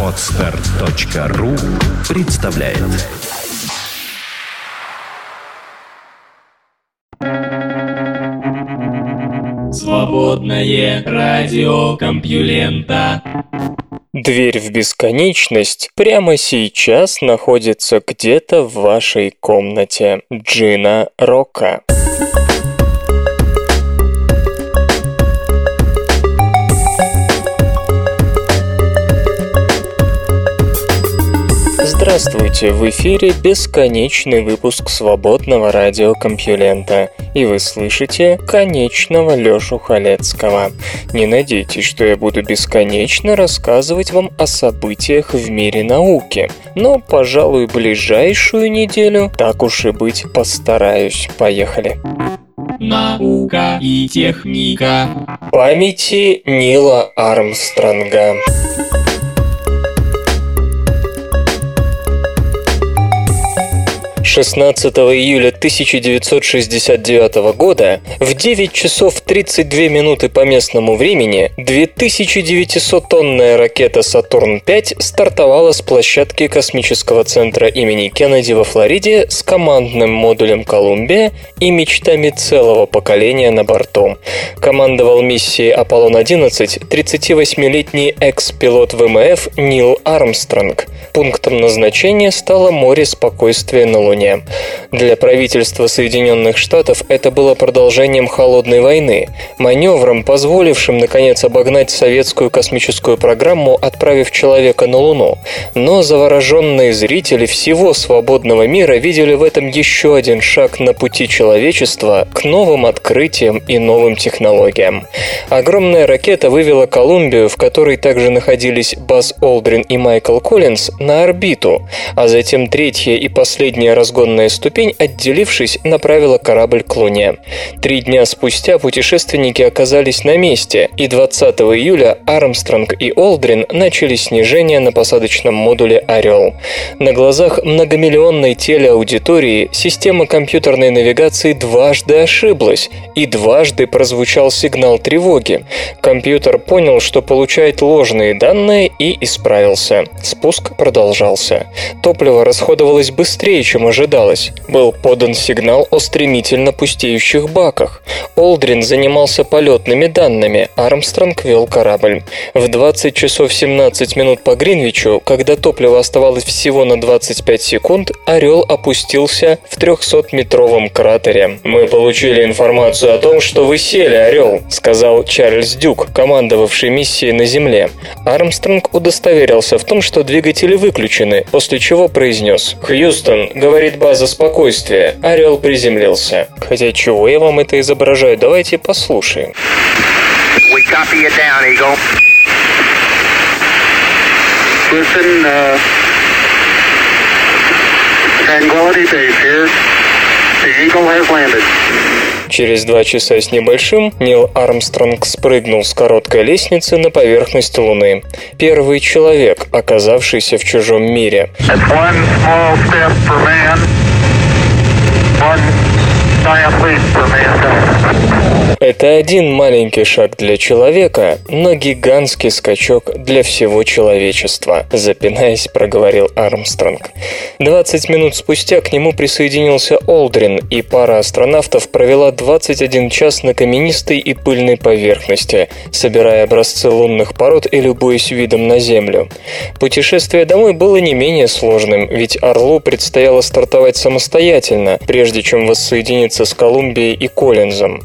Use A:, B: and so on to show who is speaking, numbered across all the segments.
A: Отстар.ру представляет
B: Свободное радио Компьюлента
C: Дверь в бесконечность прямо сейчас находится где-то в вашей комнате. Джина Рока. Здравствуйте, в эфире бесконечный выпуск свободного радиокомпьюлента, и вы слышите конечного Лёшу Халецкого. Не надейтесь, что я буду бесконечно рассказывать вам о событиях в мире науки, но, пожалуй, ближайшую неделю, так уж и быть, постараюсь. Поехали.
B: Наука и техника.
C: Памяти Нила Армстронга. 16 июля 1969 года в 9 часов 32 минуты по местному времени 2900-тонная ракета «Сатурн-5» стартовала с площадки космического центра имени Кеннеди во Флориде с командным модулем «Колумбия» и мечтами целого поколения на борту. Командовал миссией «Аполлон-11» 38-летний экс-пилот ВМФ Нил Армстронг. Пунктом назначения стало море спокойствия на Луне вторжения. Для правительства Соединенных Штатов это было продолжением холодной войны, маневром, позволившим наконец обогнать советскую космическую программу, отправив человека на Луну. Но завороженные зрители всего свободного мира видели в этом еще один шаг на пути человечества к новым открытиям и новым технологиям. Огромная ракета вывела Колумбию, в которой также находились Баз Олдрин и Майкл Коллинз, на орбиту, а затем третья и последняя разгонная ступень, отделившись, направила корабль к Луне. Три дня спустя путешественники оказались на месте, и 20 июля Армстронг и Олдрин начали снижение на посадочном модуле «Орел». На глазах многомиллионной телеаудитории система компьютерной навигации дважды ошиблась, и дважды прозвучал сигнал тревоги. Компьютер понял, что получает ложные данные и исправился. Спуск продолжался. Топливо расходовалось быстрее, чем ожидалось. Был подан сигнал о стремительно пустеющих баках. Олдрин занимался полетными данными, Армстронг вел корабль. В 20 часов 17 минут по Гринвичу, когда топливо оставалось всего на 25 секунд, «Орел» опустился в 300-метровом кратере. «Мы получили информацию о том, что вы сели, «Орел», — сказал Чарльз Дюк, командовавший миссией на Земле. Армстронг удостоверился в том, что двигатели выключены, после чего произнес «Хьюстон, говорит говорит база спокойствия. Орел приземлился. Хотя чего я вам это изображаю, давайте послушаем. We copy you down, Eagle. Listen, uh, Tranquility Base here. The Eagle has landed. Через два часа с небольшим Нил Армстронг спрыгнул с короткой лестницы на поверхность Луны. Первый человек, оказавшийся в чужом мире. One giant leap for mankind. Это один маленький шаг для человека, но гигантский скачок для всего человечества, запинаясь, проговорил Армстронг. 20 минут спустя к нему присоединился Олдрин, и пара астронавтов провела 21 час на каменистой и пыльной поверхности, собирая образцы лунных пород и любуясь видом на Землю. Путешествие домой было не менее сложным, ведь Орлу предстояло стартовать самостоятельно, прежде чем воссоединиться с Колумбией и Коллинзом.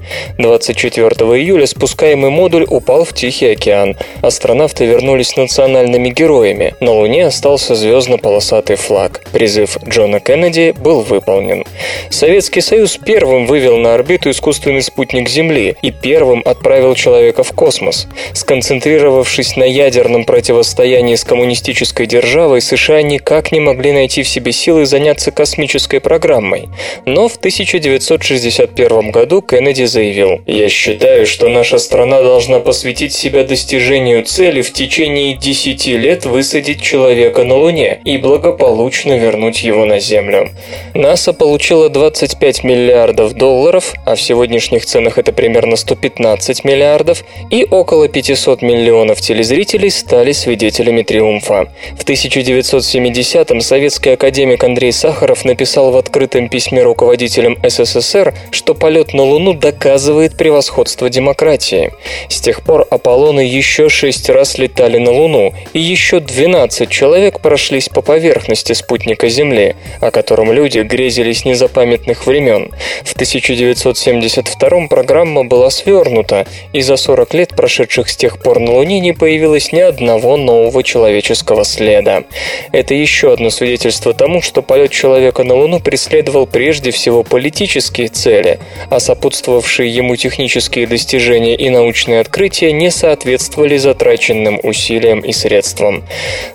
C: 24 июля спускаемый модуль упал в Тихий океан. Астронавты вернулись национальными героями. На Луне остался звездно-полосатый флаг. Призыв Джона Кеннеди был выполнен. Советский Союз первым вывел на орбиту искусственный спутник Земли и первым отправил человека в космос. Сконцентрировавшись на ядерном противостоянии с коммунистической державой, США никак не могли найти в себе силы заняться космической программой. Но в 1961 году Кеннеди заявил, Я считаю, что наша страна должна посвятить себя достижению цели в течение 10 лет высадить человека на Луне и благополучно вернуть его на Землю. НАСА получила 25 миллиардов долларов, а в сегодняшних ценах это примерно 115 миллиардов, и около 500 миллионов телезрителей стали свидетелями триумфа. В 1970-м советский академик Андрей Сахаров написал в открытом письме руководителям СССР, что полет на Луну доказывает превосходство демократии. С тех пор Аполлоны еще шесть раз летали на Луну, и еще 12 человек прошлись по поверхности спутника Земли, о котором люди грезили с незапамятных времен. В 1972 программа была свернута, и за 40 лет, прошедших с тех пор на Луне, не появилось ни одного нового человеческого следа. Это еще одно свидетельство тому, что полет человека на Луну преследовал прежде всего политические цели, а сопутствовавшие ему технические достижения и научные открытия не соответствовали затраченным усилиям и средствам.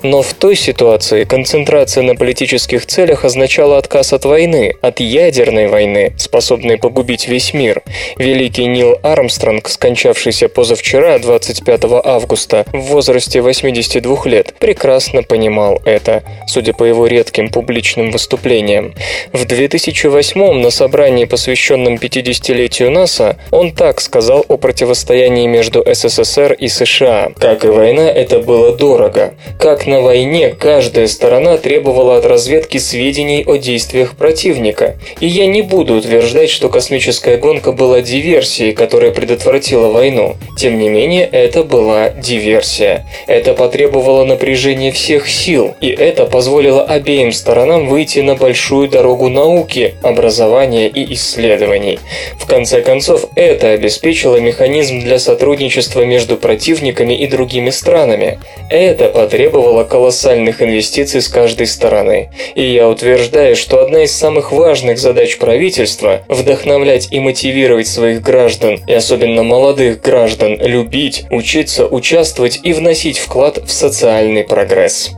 C: Но в той ситуации концентрация на политических целях означала отказ от войны, от ядерной войны, способной погубить весь мир. Великий Нил Армстронг, скончавшийся позавчера, 25 августа, в возрасте 82 лет, прекрасно понимал это, судя по его редким публичным выступлениям. В 2008 на собрании, посвященном 50-летию НАСА, он так сказал о противостоянии между СССР и США. Как и война, это было дорого. Как на войне, каждая сторона требовала от разведки сведений о действиях противника. И я не буду утверждать, что космическая гонка была диверсией, которая предотвратила войну. Тем не менее, это была диверсия. Это потребовало напряжения всех сил, и это позволило обеим сторонам выйти на большую дорогу науки, образования и исследований. В конце концов, это обеспечило механизм для сотрудничества между противниками и другими странами. Это потребовало колоссальных инвестиций с каждой стороны. И я утверждаю, что одна из самых важных задач правительства – вдохновлять и мотивировать своих граждан, и особенно молодых граждан, любить, учиться, участвовать и вносить вклад в социальный прогресс.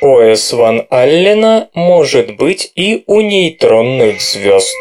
C: Пояс Ван Аллена может быть и у нейтронных звезд.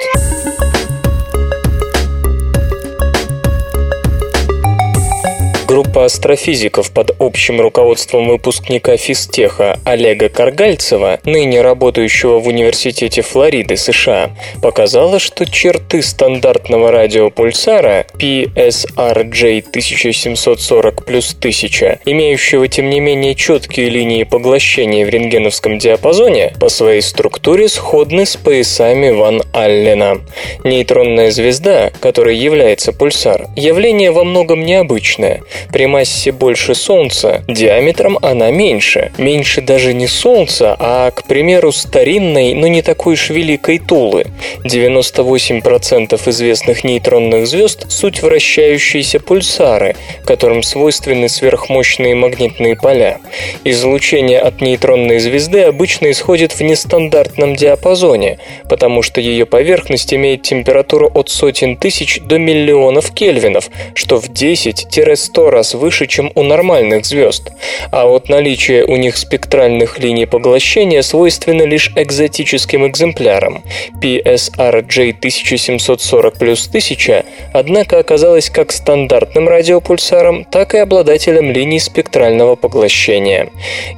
C: Группа астрофизиков под общим руководством выпускника физтеха Олега Каргальцева, ныне работающего в Университете Флориды, США, показала, что черты стандартного радиопульсара PSRJ 1740 плюс 1000, имеющего тем не менее четкие линии поглощения в рентгеновском диапазоне, по своей структуре сходны с поясами Ван Аллена. Нейтронная звезда, которой является пульсар, явление во многом необычное – при массе больше Солнца, диаметром она меньше. Меньше даже не Солнца, а, к примеру, старинной, но не такой уж великой Тулы. 98% известных нейтронных звезд – суть вращающиеся пульсары, которым свойственны сверхмощные магнитные поля. Излучение от нейтронной звезды обычно исходит в нестандартном диапазоне, потому что ее поверхность имеет температуру от сотен тысяч до миллионов кельвинов, что в 10-100 раз выше, чем у нормальных звезд, а вот наличие у них спектральных линий поглощения свойственно лишь экзотическим экземплярам. PSRJ 1740 плюс 1000, однако оказалась как стандартным радиопульсаром, так и обладателем линий спектрального поглощения.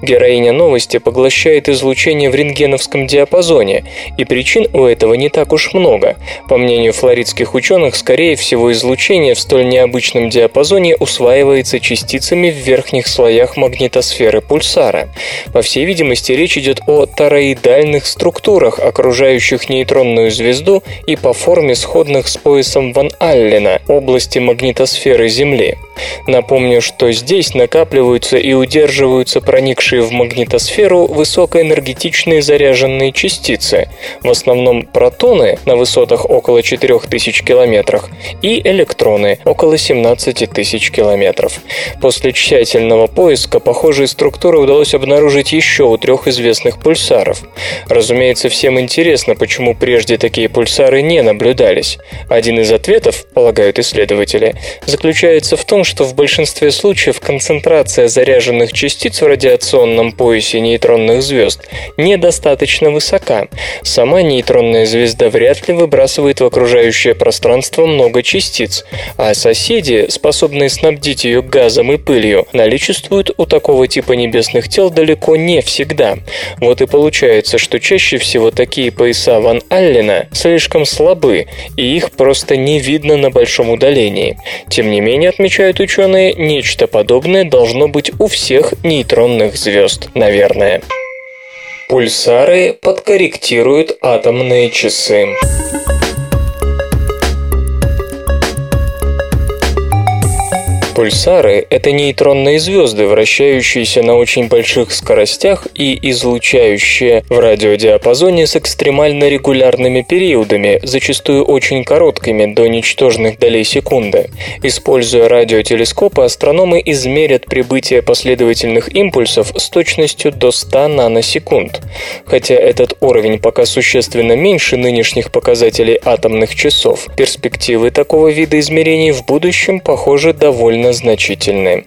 C: Героиня новости поглощает излучение в рентгеновском диапазоне, и причин у этого не так уж много. По мнению флоридских ученых, скорее всего, излучение в столь необычном диапазоне усваивается усваивается частицами в верхних слоях магнитосферы пульсара. По всей видимости, речь идет о тороидальных структурах, окружающих нейтронную звезду и по форме сходных с поясом Ван Аллена, области магнитосферы Земли. Напомню, что здесь накапливаются и удерживаются проникшие в магнитосферу высокоэнергетичные заряженные частицы, в основном протоны на высотах около 4000 километров и электроны около 17 тысяч километров. После тщательного поиска похожие структуры удалось обнаружить еще у трех известных пульсаров. Разумеется, всем интересно, почему прежде такие пульсары не наблюдались. Один из ответов, полагают исследователи, заключается в том, что в большинстве случаев концентрация заряженных частиц в радиационном поясе нейтронных звезд недостаточно высока. Сама нейтронная звезда вряд ли выбрасывает в окружающее пространство много частиц, а соседи, способные снабдить ее газом и пылью, наличествуют у такого типа небесных тел далеко не всегда. Вот и получается, что чаще всего такие пояса Ван Аллена слишком слабы, и их просто не видно на большом удалении. Тем не менее, отмечают ученые, нечто подобное должно быть у всех нейтронных звезд, наверное. Пульсары подкорректируют атомные часы. Пульсары – это нейтронные звезды, вращающиеся на очень больших скоростях и излучающие в радиодиапазоне с экстремально регулярными периодами, зачастую очень короткими, до ничтожных долей секунды. Используя радиотелескопы, астрономы измерят прибытие последовательных импульсов с точностью до 100 наносекунд. Хотя этот уровень пока существенно меньше нынешних показателей атомных часов, перспективы такого вида измерений в будущем, похоже, довольно довольно значительны.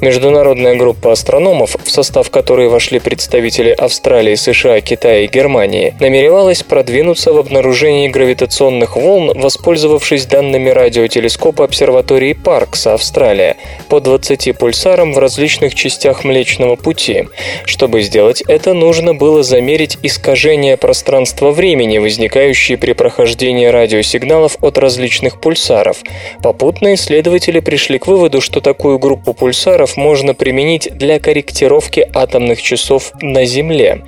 C: Международная группа астрономов, в состав которой вошли представители Австралии, США, Китая и Германии, намеревалась продвинуться в обнаружении гравитационных волн, воспользовавшись данными радиотелескопа обсерватории Паркса, Австралия, по 20 пульсарам в различных частях Млечного Пути. Чтобы сделать это, нужно было замерить искажения пространства-времени, возникающие при прохождении радиосигналов от различных пульсаров. Попутно исследователи пришли к выводу, что такую группу пульсаров можно применить для корректировки атомных часов на Земле.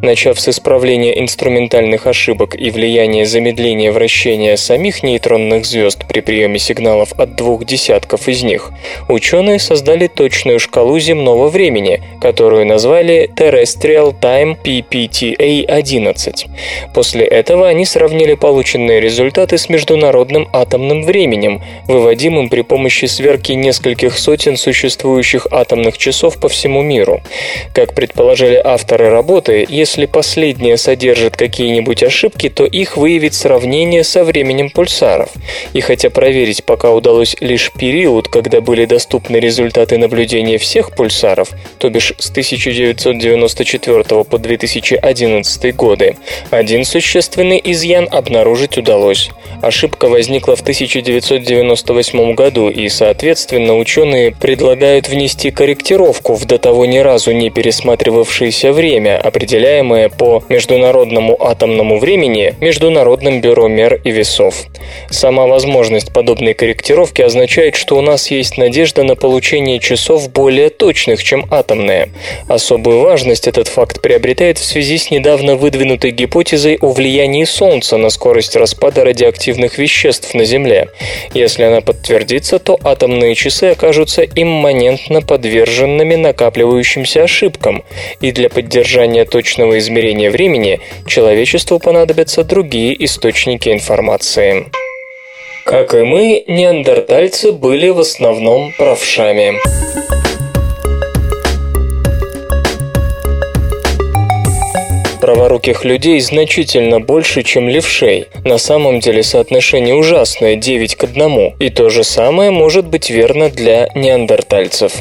C: Начав с исправления инструментальных ошибок и влияния замедления вращения самих нейтронных звезд при приеме сигналов от двух десятков из них, ученые создали точную шкалу земного времени, которую назвали Terrestrial Time PPTA-11. После этого они сравнили полученные результаты с международным атомным временем, выводимым при помощи сверки сборки нескольких сотен существующих атомных часов по всему миру. Как предположили авторы работы, если последние содержат какие-нибудь ошибки, то их выявит сравнение со временем пульсаров. И хотя проверить пока удалось лишь период, когда были доступны результаты наблюдения всех пульсаров, то бишь с 1994 по 2011 годы, один существенный изъян обнаружить удалось. Ошибка возникла в 1998 году и, соответственно, Соответственно, ученые предлагают внести корректировку в до того ни разу не пересматривавшееся время, определяемое по Международному атомному времени Международным бюро мер и весов. Сама возможность подобной корректировки означает, что у нас есть надежда на получение часов более точных, чем атомные. Особую важность этот факт приобретает в связи с недавно выдвинутой гипотезой о влиянии Солнца на скорость распада радиоактивных веществ на Земле. Если она подтвердится, то атомные атомные часы окажутся имманентно подверженными накапливающимся ошибкам, и для поддержания точного измерения времени человечеству понадобятся другие источники информации. Как и мы, неандертальцы были в основном правшами. Праворуких людей значительно больше, чем левшей. На самом деле соотношение ужасное, 9 к 1. И то же самое может быть верно для неандертальцев.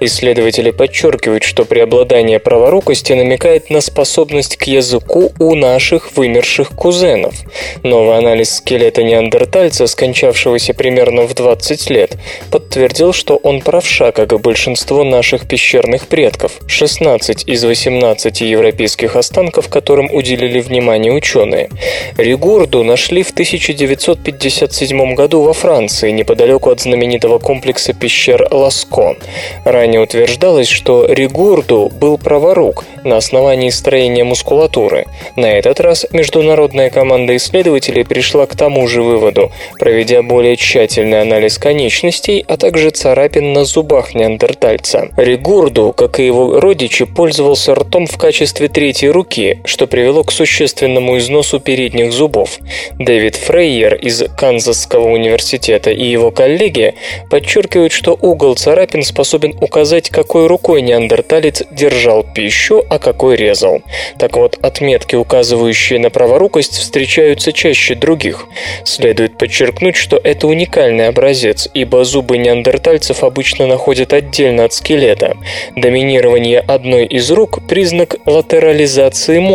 C: Исследователи подчеркивают, что преобладание праворукости намекает на способность к языку у наших вымерших кузенов. Новый анализ скелета неандертальца, скончавшегося примерно в 20 лет, подтвердил, что он правша, как и большинство наших пещерных предков. 16 из 18 европейских останков которым уделили внимание ученые. Ригурду нашли в 1957 году во Франции, неподалеку от знаменитого комплекса пещер Ласко. Ранее утверждалось, что Ригурду был праворук на основании строения мускулатуры. На этот раз международная команда исследователей пришла к тому же выводу, проведя более тщательный анализ конечностей, а также царапин на зубах неандертальца. Ригурду, как и его родичи, пользовался ртом в качестве третьей руки, что привело к существенному износу передних зубов. Дэвид Фрейер из Канзасского университета и его коллеги подчеркивают, что угол царапин способен указать, какой рукой неандерталец держал пищу, а какой резал. Так вот, отметки, указывающие на праворукость, встречаются чаще других. Следует подчеркнуть, что это уникальный образец, ибо зубы неандертальцев обычно находят отдельно от скелета. Доминирование одной из рук – признак латерализации мозга,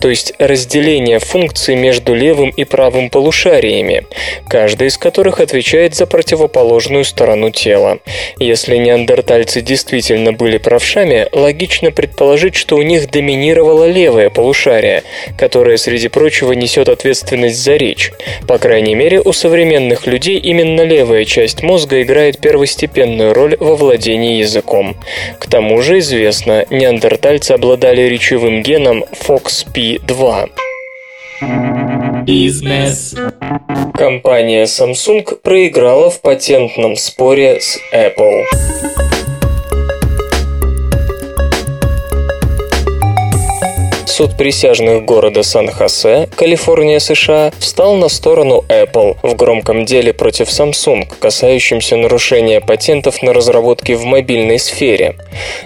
C: то есть разделения функций между левым и правым полушариями, каждая из которых отвечает за противоположную сторону тела. Если неандертальцы действительно были правшами, логично предположить, что у них доминировало левое полушарие, которое, среди прочего, несет ответственность за речь. По крайней мере, у современных людей именно левая часть мозга играет первостепенную роль во владении языком. К тому же известно, неандертальцы обладали речевым геном FOXP2.
B: Бизнес.
C: Компания Samsung проиграла в патентном споре с Apple. Суд присяжных города Сан-Хосе, Калифорния, США, встал на сторону Apple в громком деле против Samsung, касающемся нарушения патентов на разработки в мобильной сфере.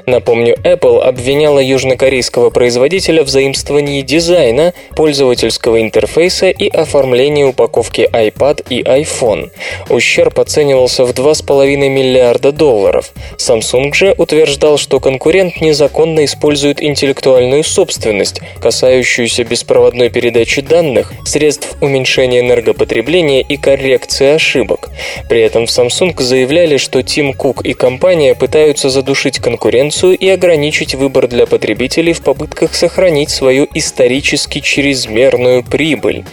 C: Напомню, Apple обвиняла южнокорейского производителя в заимствовании дизайна, пользовательского интерфейса и оформлении упаковки iPad и iPhone. Ущерб оценивался в 2,5 миллиарда долларов. Samsung же утверждал, что конкурент незаконно использует интеллектуальную собственность, касающуюся беспроводной передачи данных, средств уменьшения энергопотребления и коррекции ошибок. При этом в Samsung заявляли, что Тим Кук и компания пытаются задушить конкуренцию и ограничить выбор для потребителей в попытках сохранить свою исторически чрезмерную прибыль.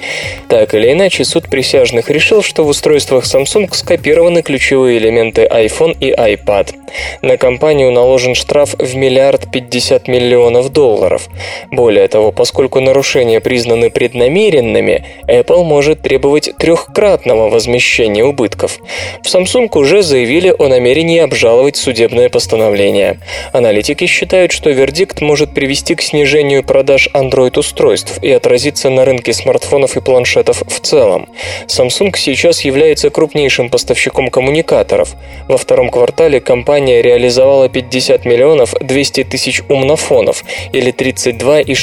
C: Так или иначе, суд присяжных решил, что в устройствах Samsung скопированы ключевые элементы iPhone и iPad. На компанию наложен штраф в миллиард пятьдесят миллионов долларов. Более того, поскольку нарушения признаны преднамеренными, Apple может требовать трехкратного возмещения убытков. В Samsung уже заявили о намерении обжаловать судебное постановление. Аналитики считают, что вердикт может привести к снижению продаж Android-устройств и отразиться на рынке смартфонов и планшетов в целом. Samsung сейчас является крупнейшим поставщиком коммуникаторов. Во втором квартале компания реализовала 50 миллионов 200 тысяч умнофонов или 32,6%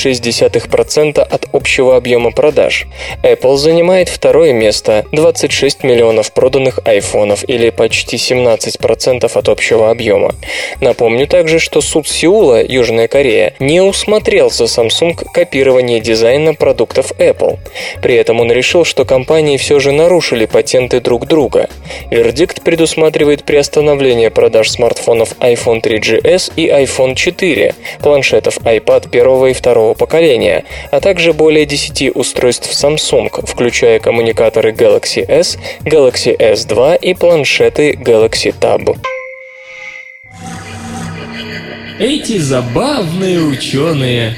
C: от общего объема продаж. Apple занимает второе место – 26 миллионов проданных айфонов или почти 17% от общего объема. Напомню также, что суд Сеула, Южная Корея, не усмотрел за Samsung копирование дизайна продуктов Apple. При этом он решил, что компании все же нарушили патенты друг друга. Вердикт предусматривает приостановление продаж смартфонов iPhone 3GS и iPhone 4, планшетов iPad первого и второго поколения, а также более 10 устройств Samsung, включая коммуникаторы Galaxy S, Galaxy S2 и планшеты Galaxy Tab.
B: Эти забавные ученые.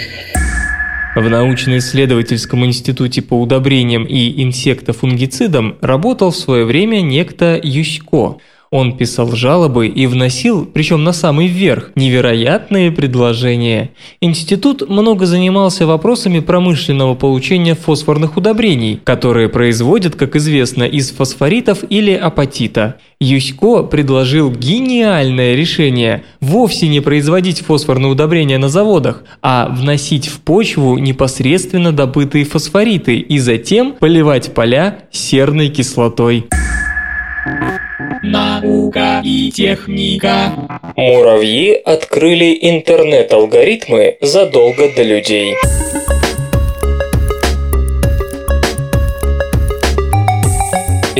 B: В научно-исследовательском институте по удобрениям и инсектофунгицидам работал в свое время некто Юсько – он писал жалобы и вносил, причем на самый верх, невероятные предложения. Институт много занимался вопросами промышленного получения фосфорных удобрений, которые производят, как известно, из фосфоритов или апатита. Юсько предложил гениальное решение – вовсе не производить фосфорные удобрения на заводах, а вносить в почву непосредственно добытые фосфориты и затем поливать поля серной кислотой. Наука и техника.
C: Муравьи открыли интернет-алгоритмы задолго до людей.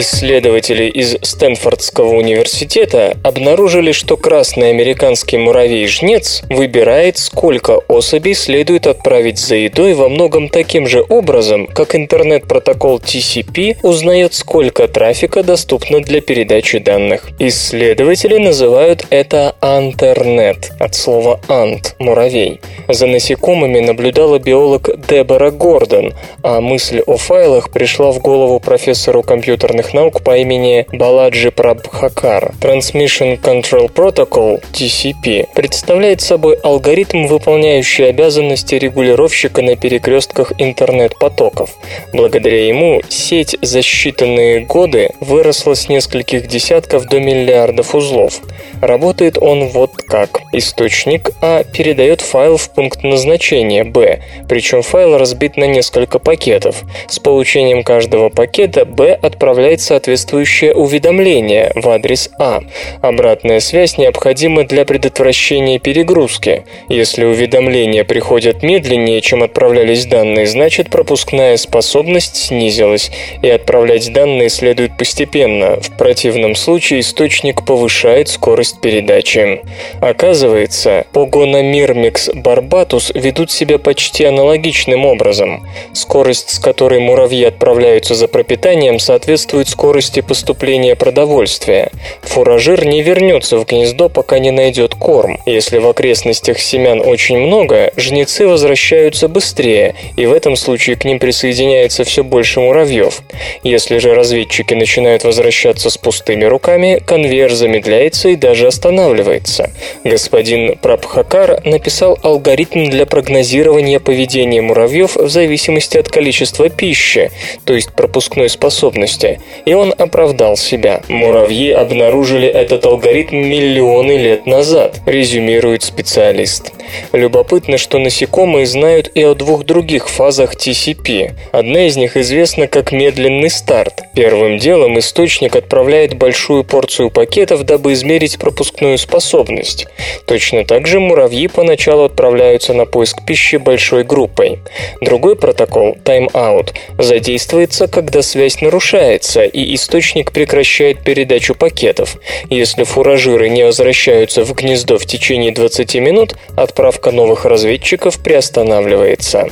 C: Исследователи из Стэнфордского университета обнаружили, что красный американский муравей-жнец выбирает, сколько особей следует отправить за едой во многом таким же образом, как интернет-протокол TCP узнает, сколько трафика доступно для передачи данных. Исследователи называют это антернет, от слова ант – муравей. За насекомыми наблюдала биолог Дебора Гордон, а мысль о файлах пришла в голову профессору компьютерных социальных наук по имени Баладжи Прабхакар. Transmission Control Protocol, TCP, представляет собой алгоритм, выполняющий обязанности регулировщика на перекрестках интернет-потоков. Благодаря ему сеть за считанные годы выросла с нескольких десятков до миллиардов узлов. Работает он вот как. Источник А передает файл в пункт назначения Б, причем файл разбит на несколько пакетов. С получением каждого пакета Б отправляет соответствующее уведомление в адрес А. Обратная связь необходима для предотвращения перегрузки. Если уведомления приходят медленнее, чем отправлялись данные, значит пропускная способность снизилась, и отправлять данные следует постепенно. В противном случае источник повышает скорость передачи. Оказывается, Погономирмикс барбатус ведут себя почти аналогичным образом. Скорость, с которой муравьи отправляются за пропитанием, соответствует скорости поступления продовольствия. Фуражир не вернется в гнездо, пока не найдет корм. Если в окрестностях семян очень много, жнецы возвращаются быстрее, и в этом случае к ним присоединяется все больше муравьев. Если же разведчики начинают возвращаться с пустыми руками, конвейер замедляется и даже останавливается. Господин Прабхакар написал алгоритм для прогнозирования поведения муравьев в зависимости от количества пищи, то есть пропускной способности, и он оправдал себя. Муравьи обнаружили этот алгоритм миллионы лет назад, резюмирует специалист. Любопытно, что насекомые знают и о двух других фазах TCP. Одна из них известна как медленный старт. Первым делом источник отправляет большую порцию пакетов, дабы измерить пропускную способность. Точно так же муравьи поначалу отправляются на поиск пищи большой группой. Другой протокол, Time-out, задействуется, когда связь нарушается и источник прекращает передачу пакетов. Если фуражиры не возвращаются в гнездо в течение 20 минут, отправка новых разведчиков приостанавливается.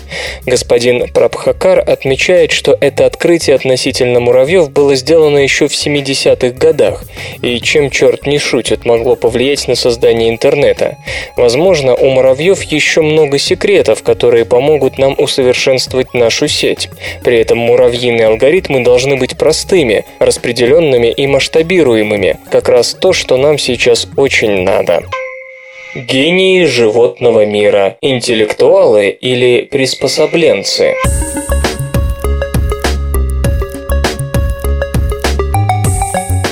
C: Господин Прабхакар отмечает, что это открытие относительно муравьев было сделано еще в 70-х годах, и чем черт не шутит, могло повлиять на создание интернета. Возможно, у муравьев еще много секретов, которые помогут нам усовершенствовать нашу сеть. При этом муравьиные алгоритмы должны быть простыми, распределенными и масштабируемыми. Как раз то, что нам сейчас очень надо. Гении животного мира, интеллектуалы или приспособленцы –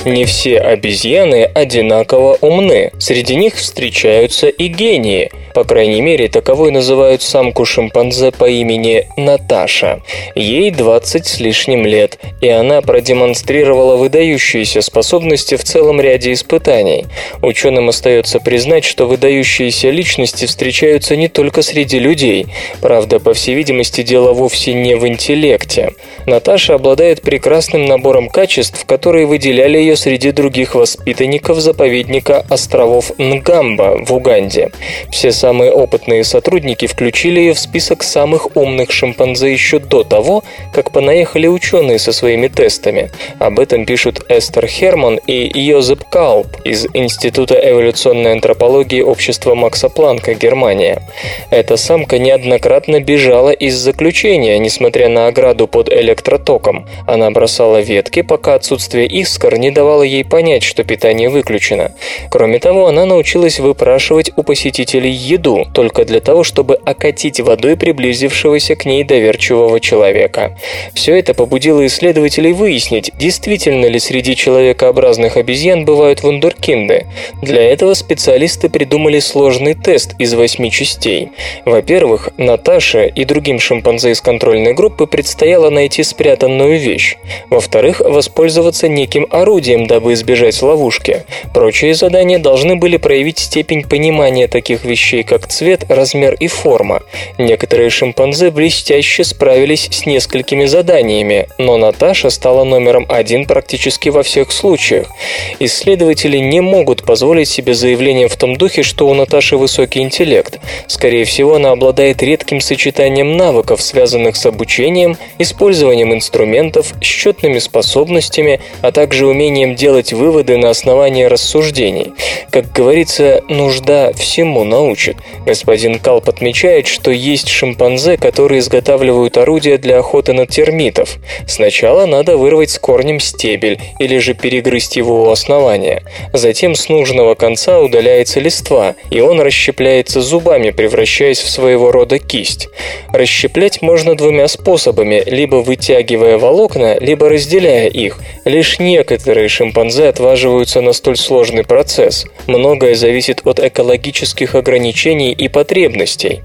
C: Не все обезьяны одинаково умны. Среди них встречаются и гении. По крайней мере, таковой называют самку шимпанзе по имени Наташа. Ей 20 с лишним лет, и она продемонстрировала выдающиеся способности в целом ряде испытаний. Ученым остается признать, что выдающиеся личности встречаются не только среди людей. Правда, по всей видимости, дело вовсе не в интеллекте. Наташа обладает прекрасным набором качеств, которые выделяли ее среди других воспитанников заповедника островов Нгамба в Уганде. Все самые опытные сотрудники включили ее в список самых умных шимпанзе еще до того, как понаехали ученые со своими тестами. Об этом пишут Эстер Херман и Йозеп Калп из Института эволюционной антропологии Общества Макса Планка, Германия. Эта самка неоднократно бежала из заключения, несмотря на ограду под электротоком. Она бросала ветки, пока отсутствие искр не давало ей понять, что питание выключено. Кроме того, она научилась выпрашивать у посетителей еду, только для того, чтобы окатить водой приблизившегося к ней доверчивого человека. Все это побудило исследователей выяснить, действительно ли среди человекообразных обезьян бывают вундеркинды. Для этого специалисты придумали сложный тест из восьми частей. Во-первых, Наташе и другим шимпанзе из контрольной группы предстояло найти спрятанную вещь. Во-вторых, воспользоваться неким орудием, дабы избежать ловушки. Прочие задания должны были проявить степень понимания таких вещей, как цвет, размер и форма. Некоторые шимпанзе блестяще справились с несколькими заданиями, но Наташа стала номером один практически во всех случаях. Исследователи не могут позволить себе заявление в том духе, что у Наташи высокий интеллект. Скорее всего, она обладает редким сочетанием навыков, связанных с обучением, использованием инструментов, счетными способностями, а также умением делать выводы на основании рассуждений. Как говорится, нужда всему научит. Значит. Господин Калп отмечает, что есть шимпанзе, которые изготавливают орудия для охоты на термитов. Сначала надо вырвать с корнем стебель или же перегрызть его у основания. Затем с нужного конца удаляется листва, и он расщепляется зубами, превращаясь в своего рода кисть. Расщеплять можно двумя способами, либо вытягивая волокна, либо разделяя их. Лишь некоторые шимпанзе отваживаются на столь сложный процесс. Многое зависит от экологических ограничений и потребностей.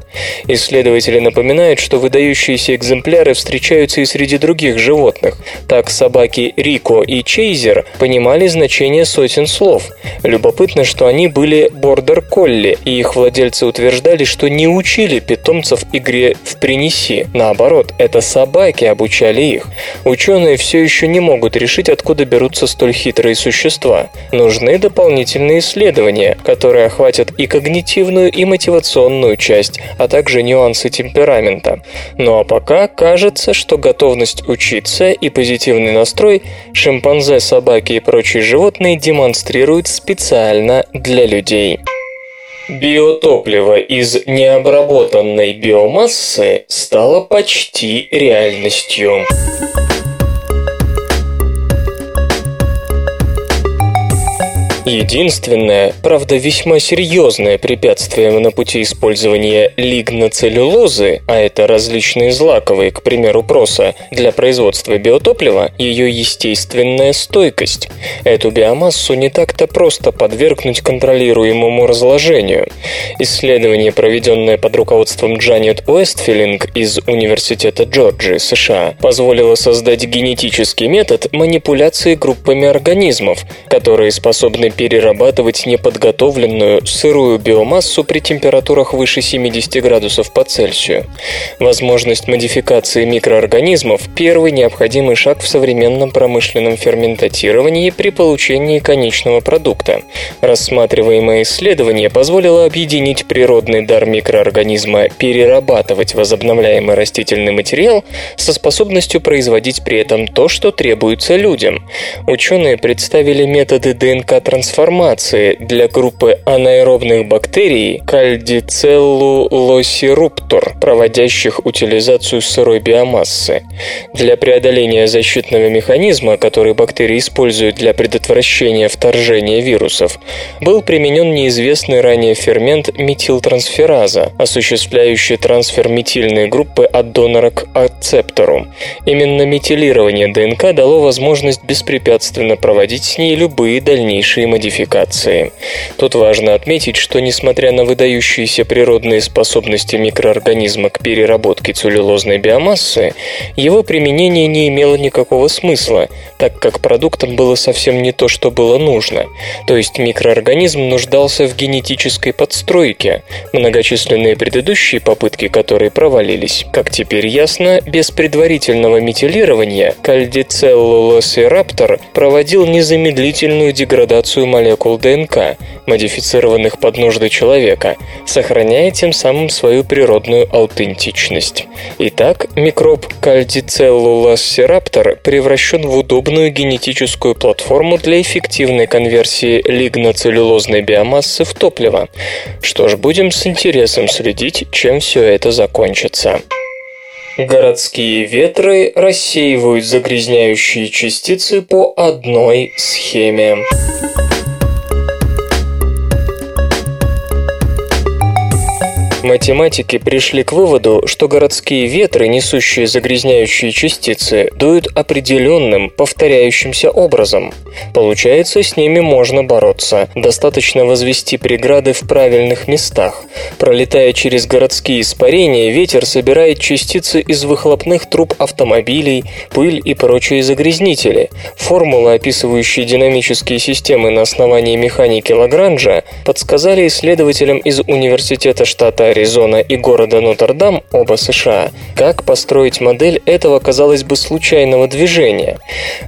C: Исследователи напоминают, что выдающиеся экземпляры встречаются и среди других животных. Так собаки Рико и Чейзер понимали значение сотен слов. Любопытно, что они были бордер-колли, и их владельцы утверждали, что не учили питомцев игре в «принеси». Наоборот, это собаки обучали их. Ученые все еще не могут решить, откуда берутся столь хитрые существа. Нужны дополнительные исследования, которые охватят и когнитивную, и мотивационную часть, а также нюансы темперамента. Ну а пока кажется, что готовность учиться и позитивный настрой шимпанзе, собаки и прочие животные демонстрируют специально для людей. Биотопливо из необработанной биомассы стало почти реальностью. Единственное, правда весьма серьезное препятствие на пути использования лигноцеллюлозы, а это различные злаковые, к примеру, проса, для производства биотоплива, ее естественная стойкость. Эту биомассу не так-то просто подвергнуть контролируемому разложению. Исследование, проведенное под руководством Джанет Уэстфилинг из Университета Джорджии, США, позволило создать генетический метод манипуляции группами организмов, которые способны перерабатывать неподготовленную сырую биомассу при температурах выше 70 градусов по Цельсию. Возможность модификации микроорганизмов – первый необходимый шаг в современном промышленном ферментатировании при получении конечного продукта. Рассматриваемое исследование позволило объединить природный дар микроорганизма перерабатывать возобновляемый растительный материал со способностью производить при этом то, что требуется людям. Ученые представили методы ДНК-трансформации трансформации для группы анаэробных бактерий кальдицеллулосируптор, проводящих утилизацию сырой биомассы. Для преодоления защитного механизма, который бактерии используют для предотвращения вторжения вирусов, был применен неизвестный ранее фермент метилтрансфераза, осуществляющий трансфер метильной группы от донора к ацептору. Именно метилирование ДНК дало возможность беспрепятственно проводить с ней любые дальнейшие модификации. Тут важно отметить, что несмотря на выдающиеся природные способности микроорганизма к переработке целлюлозной биомассы, его применение не имело никакого смысла, так как продуктом было совсем не то, что было нужно. То есть микроорганизм нуждался в генетической подстройке. Многочисленные предыдущие попытки, которые провалились, как теперь ясно, без предварительного метилирования кальдицеллулосираптор проводил незамедлительную деградацию мутацию молекул ДНК, модифицированных под нужды человека, сохраняя тем самым свою природную аутентичность. Итак, микроб seraптор превращен в удобную генетическую платформу для эффективной конверсии лигноцеллюлозной биомассы в топливо. Что ж, будем с интересом следить, чем все это закончится. Городские ветры рассеивают загрязняющие частицы по одной схеме. Математики пришли к выводу, что городские ветры, несущие загрязняющие частицы, дуют определенным, повторяющимся образом. Получается, с ними можно бороться. Достаточно возвести преграды в правильных местах. Пролетая через городские испарения, ветер собирает частицы из выхлопных труб автомобилей, пыль и прочие загрязнители. Формулы, описывающие динамические системы на основании механики Лагранжа, подсказали исследователям из Университета штата Аризона и города Нотр-Дам, оба США, как построить модель этого, казалось бы, случайного движения.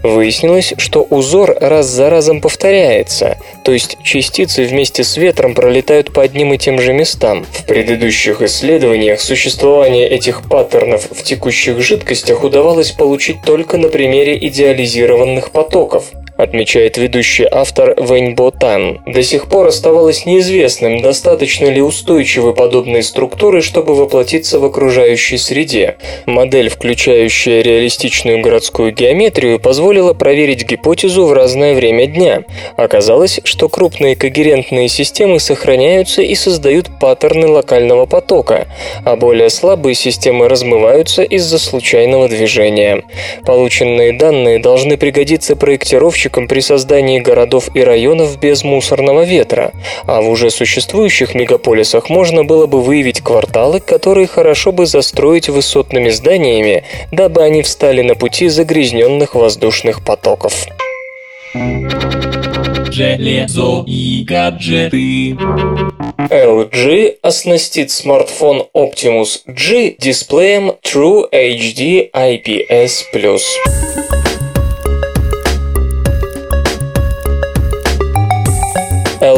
C: Выяснилось, что узор раз за разом повторяется, то есть частицы вместе с ветром пролетают по одним и тем же местам. В предыдущих исследованиях существование этих паттернов в текущих жидкостях удавалось получить только на примере идеализированных потоков. Отмечает ведущий автор Вэнь Ботан. До сих пор оставалось неизвестным, достаточно ли устойчивы подобные структуры, чтобы воплотиться в окружающей среде. Модель, включающая реалистичную городскую геометрию, позволила проверить гипотезу в разное время дня. Оказалось, что крупные когерентные системы сохраняются и создают паттерны локального потока, а более слабые системы размываются из-за случайного движения. Полученные данные должны пригодиться проектировщикам при создании городов и районов без мусорного ветра, а в уже существующих мегаполисах можно было бы выявить кварталы, которые хорошо бы застроить высотными зданиями, дабы они встали на пути загрязненных воздушных потоков.
D: Железо и гаджеты.
C: LG оснастит смартфон Optimus G дисплеем True HD IPS+.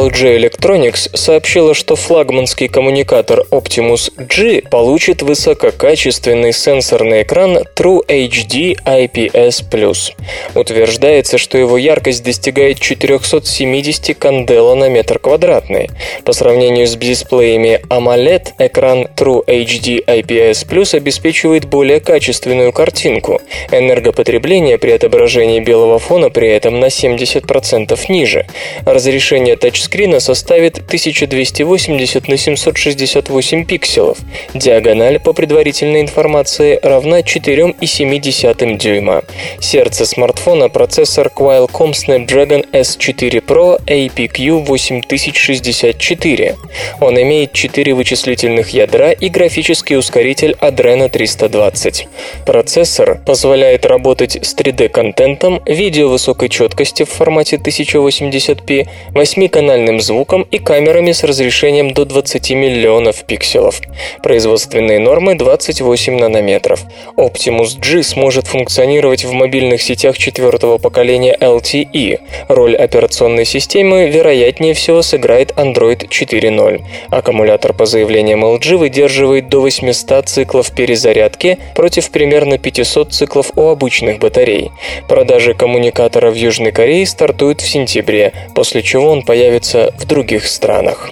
C: LG Electronics сообщила, что флагманский коммуникатор Optimus G получит высококачественный сенсорный экран True HD IPS+. Утверждается, что его яркость достигает 470 кандела на метр квадратный. По сравнению с дисплеями AMOLED, экран True HD IPS обеспечивает более качественную картинку. Энергопотребление при отображении белого фона при этом на 70% ниже. Разрешение тач тачскрина составит 1280 на 768 пикселов. Диагональ, по предварительной информации, равна 4,7 дюйма. Сердце смартфона – процессор Qualcomm Snapdragon S4 Pro APQ 8064. Он имеет 4 вычислительных ядра и графический ускоритель Adreno 320. Процессор позволяет работать с 3D-контентом, видео высокой четкости в формате 1080p, 8-канальным профессиональным звуком и камерами с разрешением до 20 миллионов пикселов. Производственные нормы 28 нанометров. Optimus G сможет функционировать в мобильных сетях четвертого поколения LTE. Роль операционной системы, вероятнее всего, сыграет Android 4.0. Аккумулятор по заявлениям LG выдерживает до 800 циклов перезарядки против примерно 500 циклов у обычных батарей. Продажи коммуникатора в Южной Корее стартуют в сентябре, после чего он появится появится в других странах.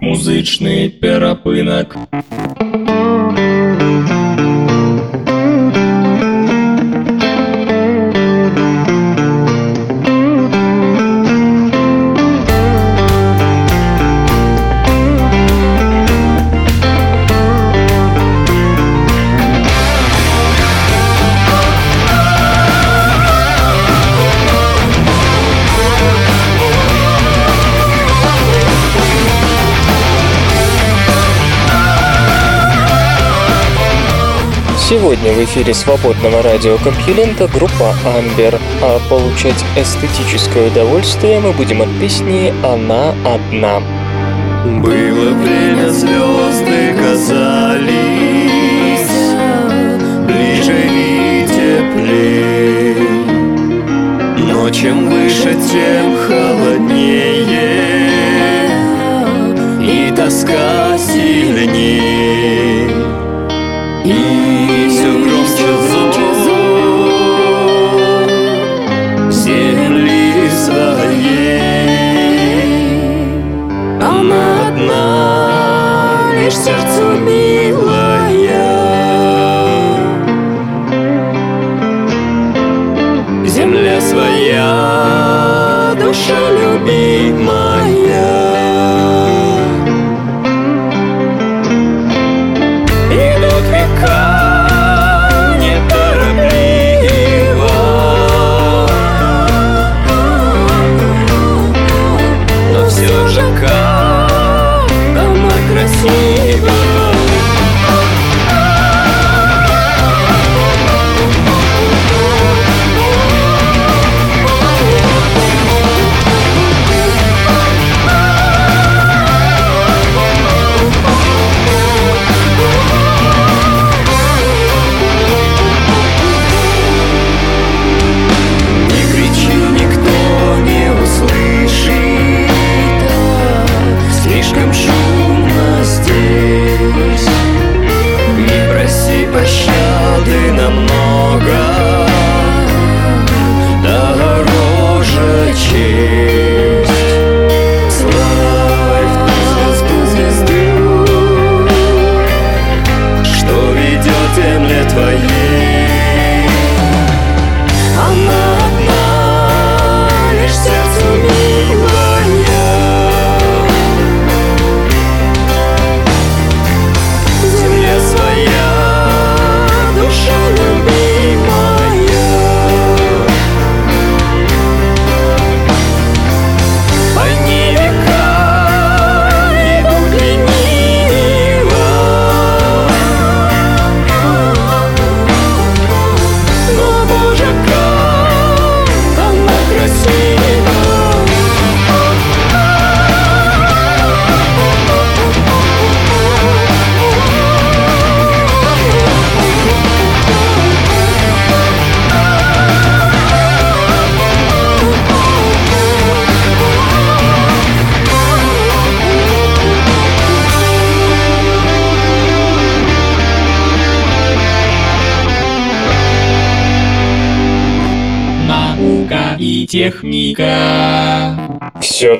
D: Музычный перапынак.
C: Сегодня в эфире свободного радиокомпьюлента группа «Амбер», а получать эстетическое удовольствие мы будем от песни «Она одна».
E: Было время звезды казались Ближе и теплее Но чем выше, тем холоднее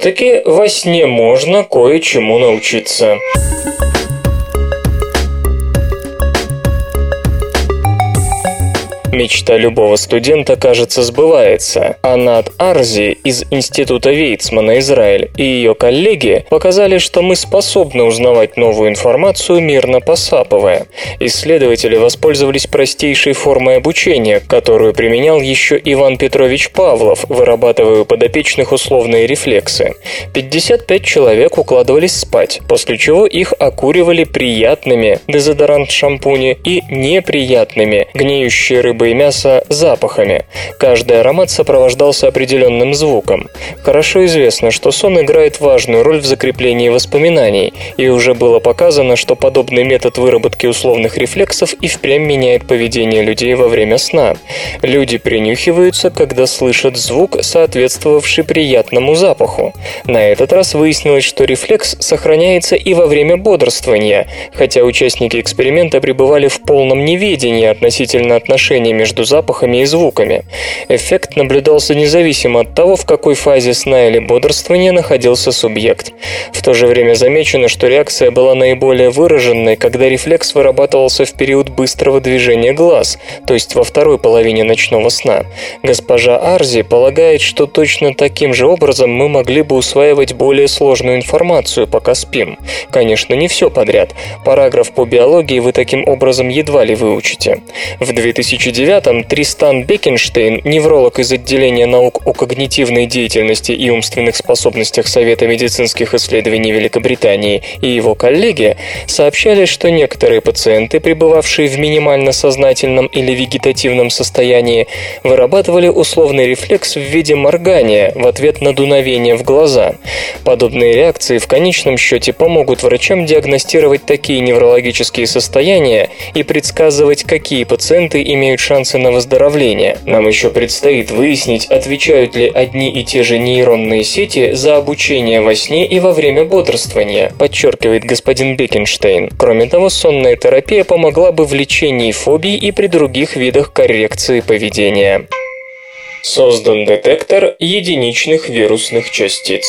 C: Все-таки во сне можно кое-чему научиться. Мечта любого студента, кажется, сбывается. Анат Арзи из Института Вейцмана Израиль и ее коллеги показали, что мы способны узнавать новую информацию, мирно посапывая. Исследователи воспользовались простейшей формой обучения, которую применял еще Иван Петрович Павлов, вырабатывая у подопечных условные рефлексы. 55 человек укладывались спать, после чего их окуривали приятными дезодорант шампуни и неприятными гниющие рыбы и мяса запахами. Каждый аромат сопровождался определенным звуком. Хорошо известно, что сон играет важную роль в закреплении воспоминаний, и уже было показано, что подобный метод выработки условных рефлексов и впрямь меняет поведение людей во время сна. Люди принюхиваются, когда слышат звук, соответствовавший приятному запаху. На этот раз выяснилось, что рефлекс сохраняется и во время бодрствования, хотя участники эксперимента пребывали в полном неведении относительно отношений отношения между запахами и звуками. Эффект наблюдался независимо от того, в какой фазе сна или бодрствования находился субъект. В то же время замечено, что реакция была наиболее выраженной, когда рефлекс вырабатывался в период быстрого движения глаз, то есть во второй половине ночного сна. Госпожа Арзи полагает, что точно таким же образом мы могли бы усваивать более сложную информацию, пока спим. Конечно, не все подряд. Параграф по биологии вы таким образом едва ли выучите. В 2009 2009-м Тристан Бекенштейн, невролог из отделения наук о когнитивной деятельности и умственных способностях Совета медицинских исследований Великобритании и его коллеги сообщали, что некоторые пациенты, пребывавшие в минимально сознательном или вегетативном состоянии, вырабатывали условный рефлекс в виде моргания в ответ на дуновение в глаза. Подобные реакции в конечном счете помогут врачам диагностировать такие неврологические состояния и предсказывать, какие пациенты имеют шансы на выздоровление. Нам еще предстоит выяснить, отвечают ли одни и те же нейронные сети за обучение во сне и во время бодрствования, подчеркивает господин Бекенштейн. Кроме того, сонная терапия помогла бы в лечении фобий и при других видах коррекции поведения. Создан детектор единичных вирусных частиц.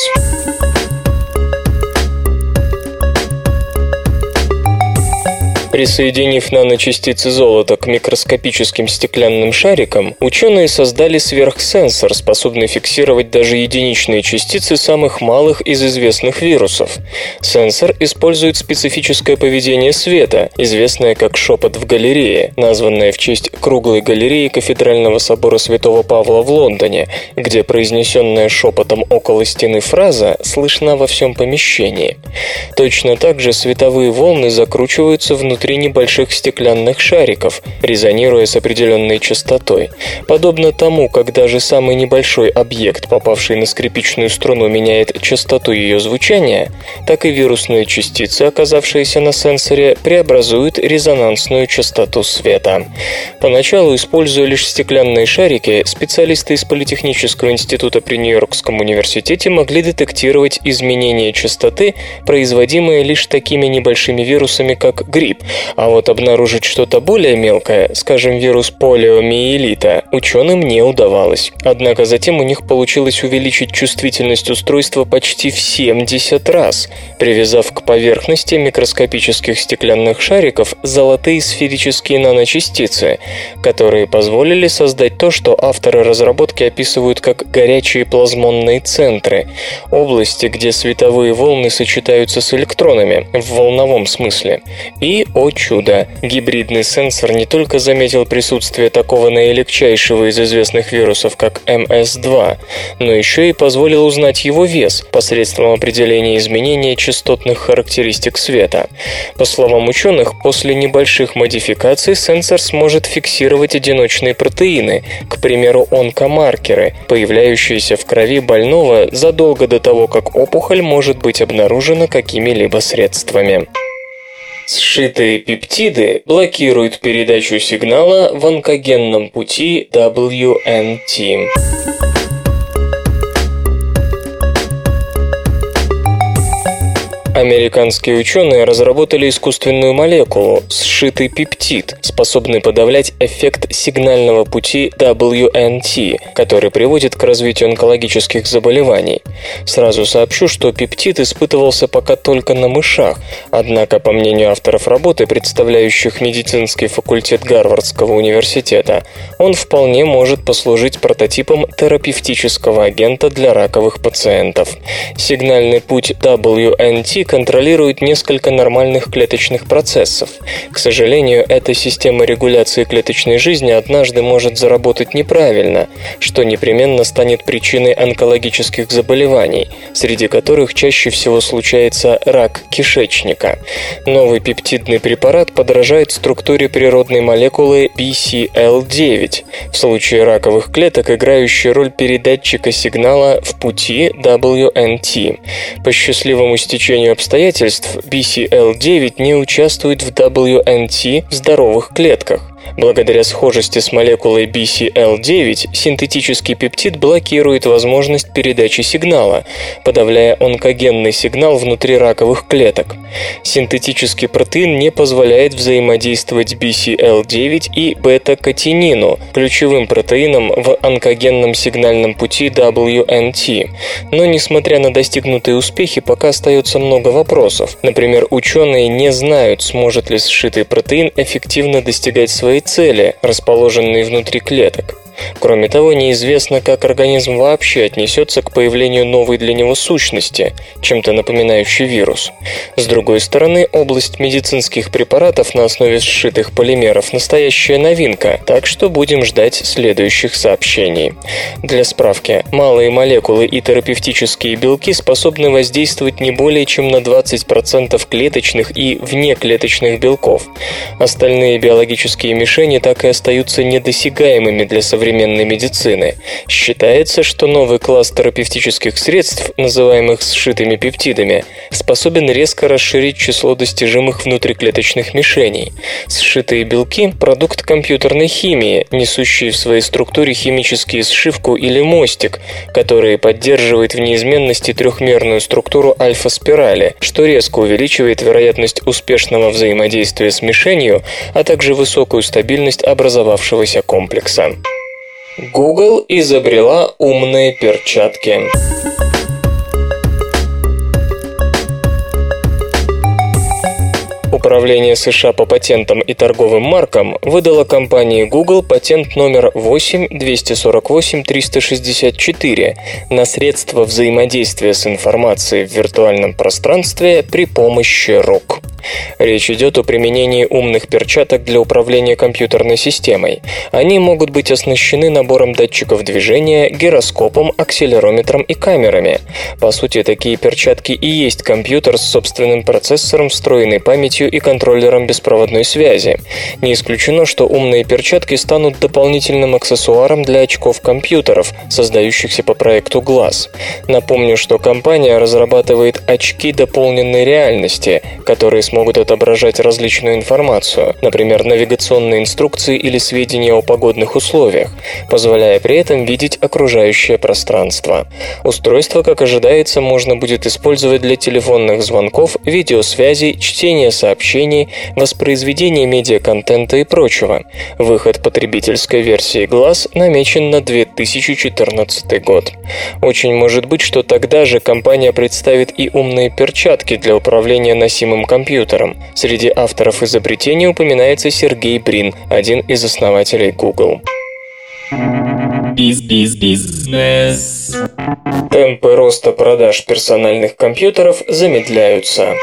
C: Присоединив наночастицы золота к микроскопическим стеклянным шарикам, ученые создали сверхсенсор, способный фиксировать даже единичные частицы самых малых из известных вирусов. Сенсор использует специфическое поведение света, известное как шепот в галерее, названное в честь круглой галереи Кафедрального собора Святого Павла в Лондоне, где произнесенная шепотом около стены фраза слышна во всем помещении. Точно так же световые волны закручиваются внутри внутри небольших стеклянных шариков, резонируя с определенной частотой. Подобно тому, как даже самый небольшой объект, попавший на скрипичную струну, меняет частоту ее звучания, так и вирусные частицы, оказавшиеся на сенсоре, преобразуют резонансную частоту света. Поначалу, используя лишь стеклянные шарики, специалисты из Политехнического института при Нью-Йоркском университете могли детектировать изменения частоты, производимые лишь такими небольшими вирусами, как грипп, а вот обнаружить что-то более мелкое, скажем, вирус полиомиелита, ученым не удавалось. Однако затем у них получилось увеличить чувствительность устройства почти в 70 раз, привязав к поверхности микроскопических стеклянных шариков золотые сферические наночастицы, которые позволили создать то, что авторы разработки описывают как горячие плазмонные центры, области, где световые волны сочетаются с электронами в волновом смысле, и о чудо! Гибридный сенсор не только заметил присутствие такого наилегчайшего из известных вирусов, как МС-2, но еще и позволил узнать его вес посредством определения изменения частотных характеристик света. По словам ученых, после небольших модификаций сенсор сможет фиксировать одиночные протеины, к примеру, онкомаркеры, появляющиеся в крови больного задолго до того, как опухоль может быть обнаружена какими-либо средствами. Сшитые пептиды блокируют передачу сигнала в онкогенном пути WNT. Американские ученые разработали искусственную молекулу, сшитый пептид, способный подавлять эффект сигнального пути WNT, который приводит к развитию онкологических заболеваний. Сразу сообщу, что пептид испытывался пока только на мышах, однако, по мнению авторов работы, представляющих медицинский факультет Гарвардского университета, он вполне может послужить прототипом терапевтического агента для раковых пациентов. Сигнальный путь WNT контролирует несколько нормальных клеточных процессов. К сожалению, эта система регуляции клеточной жизни однажды может заработать неправильно, что непременно станет причиной онкологических заболеваний, среди которых чаще всего случается рак кишечника. Новый пептидный препарат подражает структуре природной молекулы BCL9, в случае раковых клеток играющей роль передатчика сигнала в пути WNT. По счастливому стечению обстоятельств BCL9 не участвует в WNT в здоровых клетках. Благодаря схожести с молекулой BCL9 синтетический пептид блокирует возможность передачи сигнала, подавляя онкогенный сигнал внутри раковых клеток. Синтетический протеин не позволяет взаимодействовать BCL9 и бета-катинину, ключевым протеинам в онкогенном сигнальном пути WNT. Но, несмотря на достигнутые успехи, пока остается много вопросов. Например, ученые не знают, сможет ли сшитый протеин эффективно достигать своей цели, расположенные внутри клеток. Кроме того, неизвестно, как организм вообще отнесется к появлению новой для него сущности, чем-то напоминающей вирус. С другой стороны, область медицинских препаратов на основе сшитых полимеров – настоящая новинка, так что будем ждать следующих сообщений. Для справки, малые молекулы и терапевтические белки способны воздействовать не более чем на 20% клеточных и внеклеточных белков. Остальные биологические мишени так и остаются недосягаемыми для современных современной медицины. Считается, что новый класс терапевтических средств, называемых сшитыми пептидами, способен резко расширить число достижимых внутриклеточных мишеней. Сшитые белки – продукт компьютерной химии, несущие в своей структуре химические сшивку или мостик, которые поддерживают в неизменности трехмерную структуру альфа-спирали, что резко увеличивает вероятность успешного взаимодействия с мишенью, а также высокую стабильность образовавшегося комплекса. Google изобрела умные перчатки. Управление США по патентам и торговым маркам выдало компании Google патент номер 8-248-364 на средства взаимодействия с информацией в виртуальном пространстве при помощи рук. Речь идет о применении умных перчаток для управления компьютерной системой. Они могут быть оснащены набором датчиков движения, гироскопом, акселерометром и камерами. По сути, такие перчатки и есть компьютер с собственным процессором, встроенной памятью и контроллером беспроводной связи. Не исключено, что умные перчатки станут дополнительным аксессуаром для очков компьютеров, создающихся по проекту Glass. Напомню, что компания разрабатывает очки дополненной реальности, которые смогут отображать различную информацию, например, навигационные инструкции или сведения о погодных условиях, позволяя при этом видеть окружающее пространство. Устройство, как ожидается, можно будет использовать для телефонных звонков, видеосвязи, чтения сообщений, воспроизведения медиаконтента и прочего. Выход потребительской версии Glass намечен на 2014 год. Очень может быть, что тогда же компания представит и умные перчатки для управления носимым компьютером. Среди авторов изобретения упоминается Сергей Брин, один из основателей Google. Биз-биз-бизнес. Темпы роста продаж персональных компьютеров замедляются.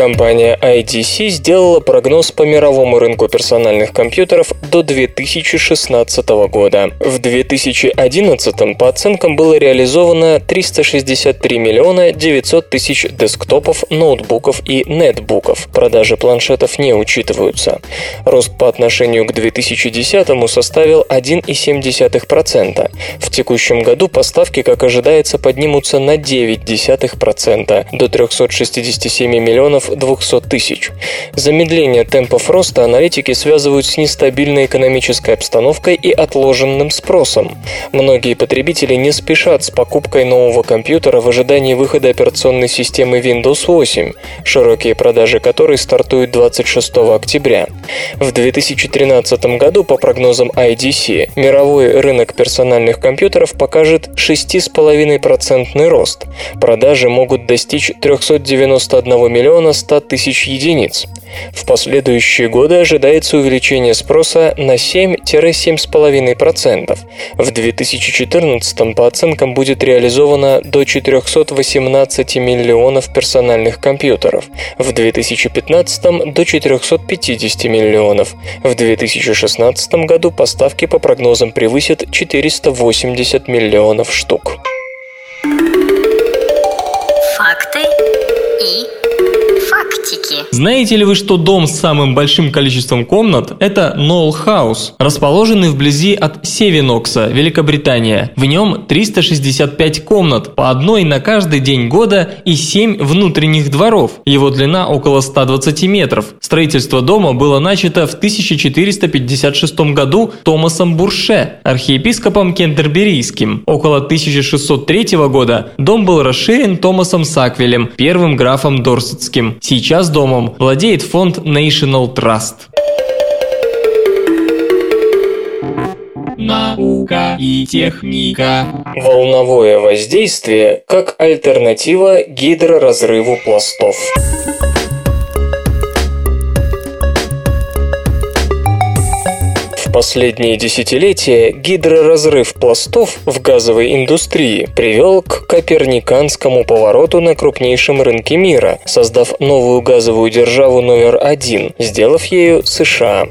C: Компания IDC сделала прогноз по мировому рынку персональных компьютеров до 2016 года. В 2011 по оценкам было реализовано 363 миллиона 900 тысяч десктопов, ноутбуков и нетбуков. Продажи планшетов не учитываются. Рост по отношению к 2010 составил 1,7%. В текущем году поставки, как ожидается, поднимутся на 0,9% до 367 миллионов 200 тысяч. Замедление темпов роста аналитики связывают с нестабильной стабильной экономической обстановкой и отложенным спросом. Многие потребители не спешат с покупкой нового компьютера в ожидании выхода операционной системы Windows 8, широкие продажи которой стартуют 26 октября. В 2013 году, по прогнозам IDC, мировой рынок персональных компьютеров покажет 6,5% рост. Продажи могут достичь 391 миллиона 100 тысяч единиц. В последующие годы ожидается увеличение спроса на 7-7,5%. В 2014 по оценкам будет реализовано до 418 миллионов персональных компьютеров, в 2015 до 450 миллионов, в 2016 году поставки по прогнозам превысят 480 миллионов штук.
B: Факты. Знаете ли вы, что дом с самым большим количеством комнат – это Нолл Хаус, расположенный вблизи от Севинокса, Великобритания. В нем 365 комнат, по одной на каждый день года и 7 внутренних дворов. Его длина около 120 метров. Строительство дома было начато в 1456 году Томасом Бурше, архиепископом Кентерберийским. Около 1603 года дом был расширен Томасом Саквелем, первым графом Дорсетским. Сейчас домом владеет фонд National Trust.
D: Наука и техника.
C: Волновое воздействие как альтернатива гидроразрыву пластов. Последние десятилетия гидроразрыв пластов в газовой индустрии привел к коперниканскому повороту на крупнейшем рынке мира, создав новую газовую державу номер один, сделав ею США.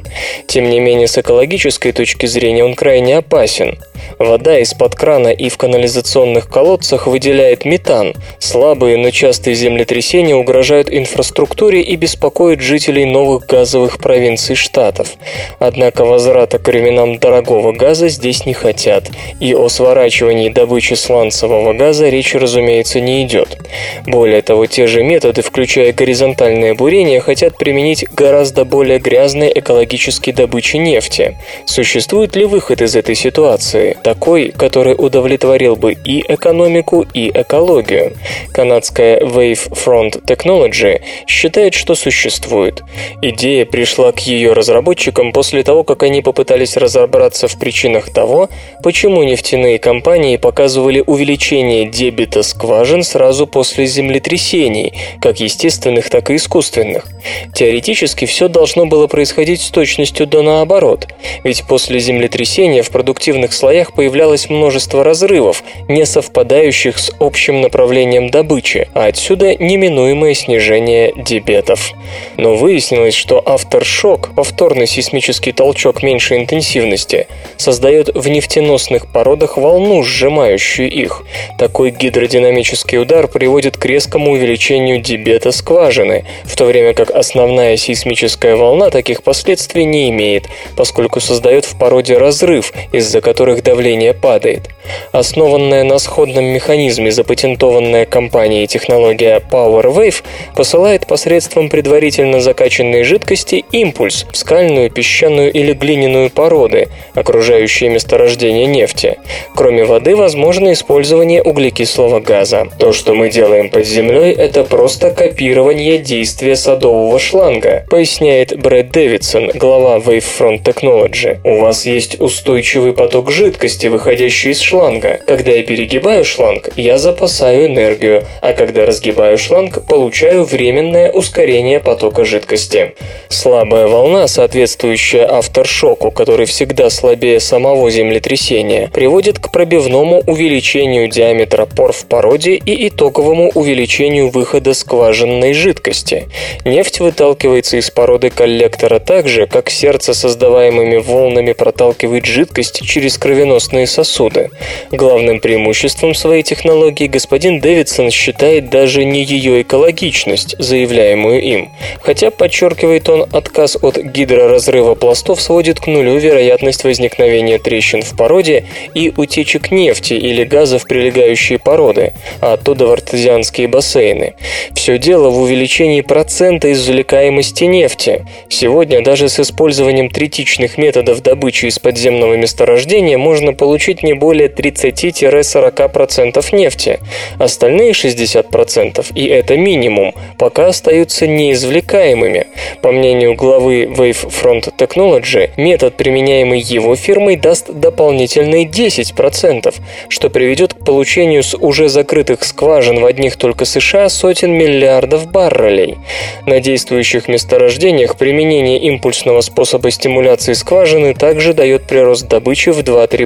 C: Тем не менее, с экологической точки зрения он крайне опасен. Вода из-под крана и в канализационных колодцах выделяет метан. Слабые, но частые землетрясения угрожают инфраструктуре и беспокоят жителей новых газовых провинций штатов. Однако возврата к временам дорогого газа здесь не хотят, и о сворачивании добычи сланцевого газа речи, разумеется, не идет. Более того, те же методы, включая горизонтальное бурение, хотят применить гораздо более грязной экологической добычи нефти. Существует ли выход из этой ситуации? Такой, который удовлетворил бы и экономику, и экологию. Канадская Wavefront Technology считает, что существует. Идея пришла к ее разработчикам после того, как они попытались разобраться в причинах того, почему нефтяные компании показывали увеличение дебита скважин сразу после землетрясений, как естественных, так и искусственных. Теоретически все должно было происходить с точностью до наоборот, ведь после землетрясения в продуктивных слоях появлялось множество разрывов, не совпадающих с общим направлением добычи, а отсюда неминуемое снижение дебетов. Но выяснилось, что авторшок, повторный сейсмический толчок меньшей интенсивности, создает в нефтеносных породах волну, сжимающую их. Такой гидродинамический удар приводит к резкому увеличению дебета скважины, в то время как основная сейсмическая волна таких последствий не имеет, поскольку создает в породе разрыв, из-за которых давление падает. Основанная на сходном механизме запатентованная компанией технология PowerWave посылает посредством предварительно закачанной жидкости импульс в скальную, песчаную или глиняную породы, окружающие месторождение нефти. Кроме воды, возможно использование углекислого газа. То, что мы делаем под землей, это просто копирование действия садового шланга, поясняет Брэд Дэвидсон, глава Wavefront Technology. У вас есть устойчивый поток жидкости, выходящий из шланга. Когда я перегибаю шланг, я запасаю энергию, а когда разгибаю шланг, получаю временное ускорение потока жидкости. Слабая волна, соответствующая авторшоку, который всегда слабее самого землетрясения, приводит к пробивному увеличению диаметра пор в породе и итоговому увеличению выхода скважинной жидкости. Нефть выталкивается из породы коллектора так же, как сердце создаваемыми волнами проталкивает жидкость через кровеносные сосуды. Главным преимуществом своей технологии господин Дэвидсон считает даже не ее экологичность, заявляемую им, хотя, подчеркивает он, отказ от гидроразрыва пластов сводит к нулю вероятность возникновения трещин в породе и утечек нефти или газа в прилегающие породы, а оттуда в артезианские бассейны. Все дело в увеличении процента извлекаемости нефти. Сегодня даже с использованием третичных методов добычи из подземного месторождения можно получить не более 30-40% нефти. Остальные 60%, и это минимум, пока остаются неизвлекаемыми. По мнению главы Wavefront Technology, метод, применяемый его фирмой, даст дополнительные 10%, что приведет к получению с уже закрытых скважин в одних только США сотен миллиардов баррелей. На действующих месторождениях применение импульсного способа стимуляции скважины также дает прирост добычи в 2-3%.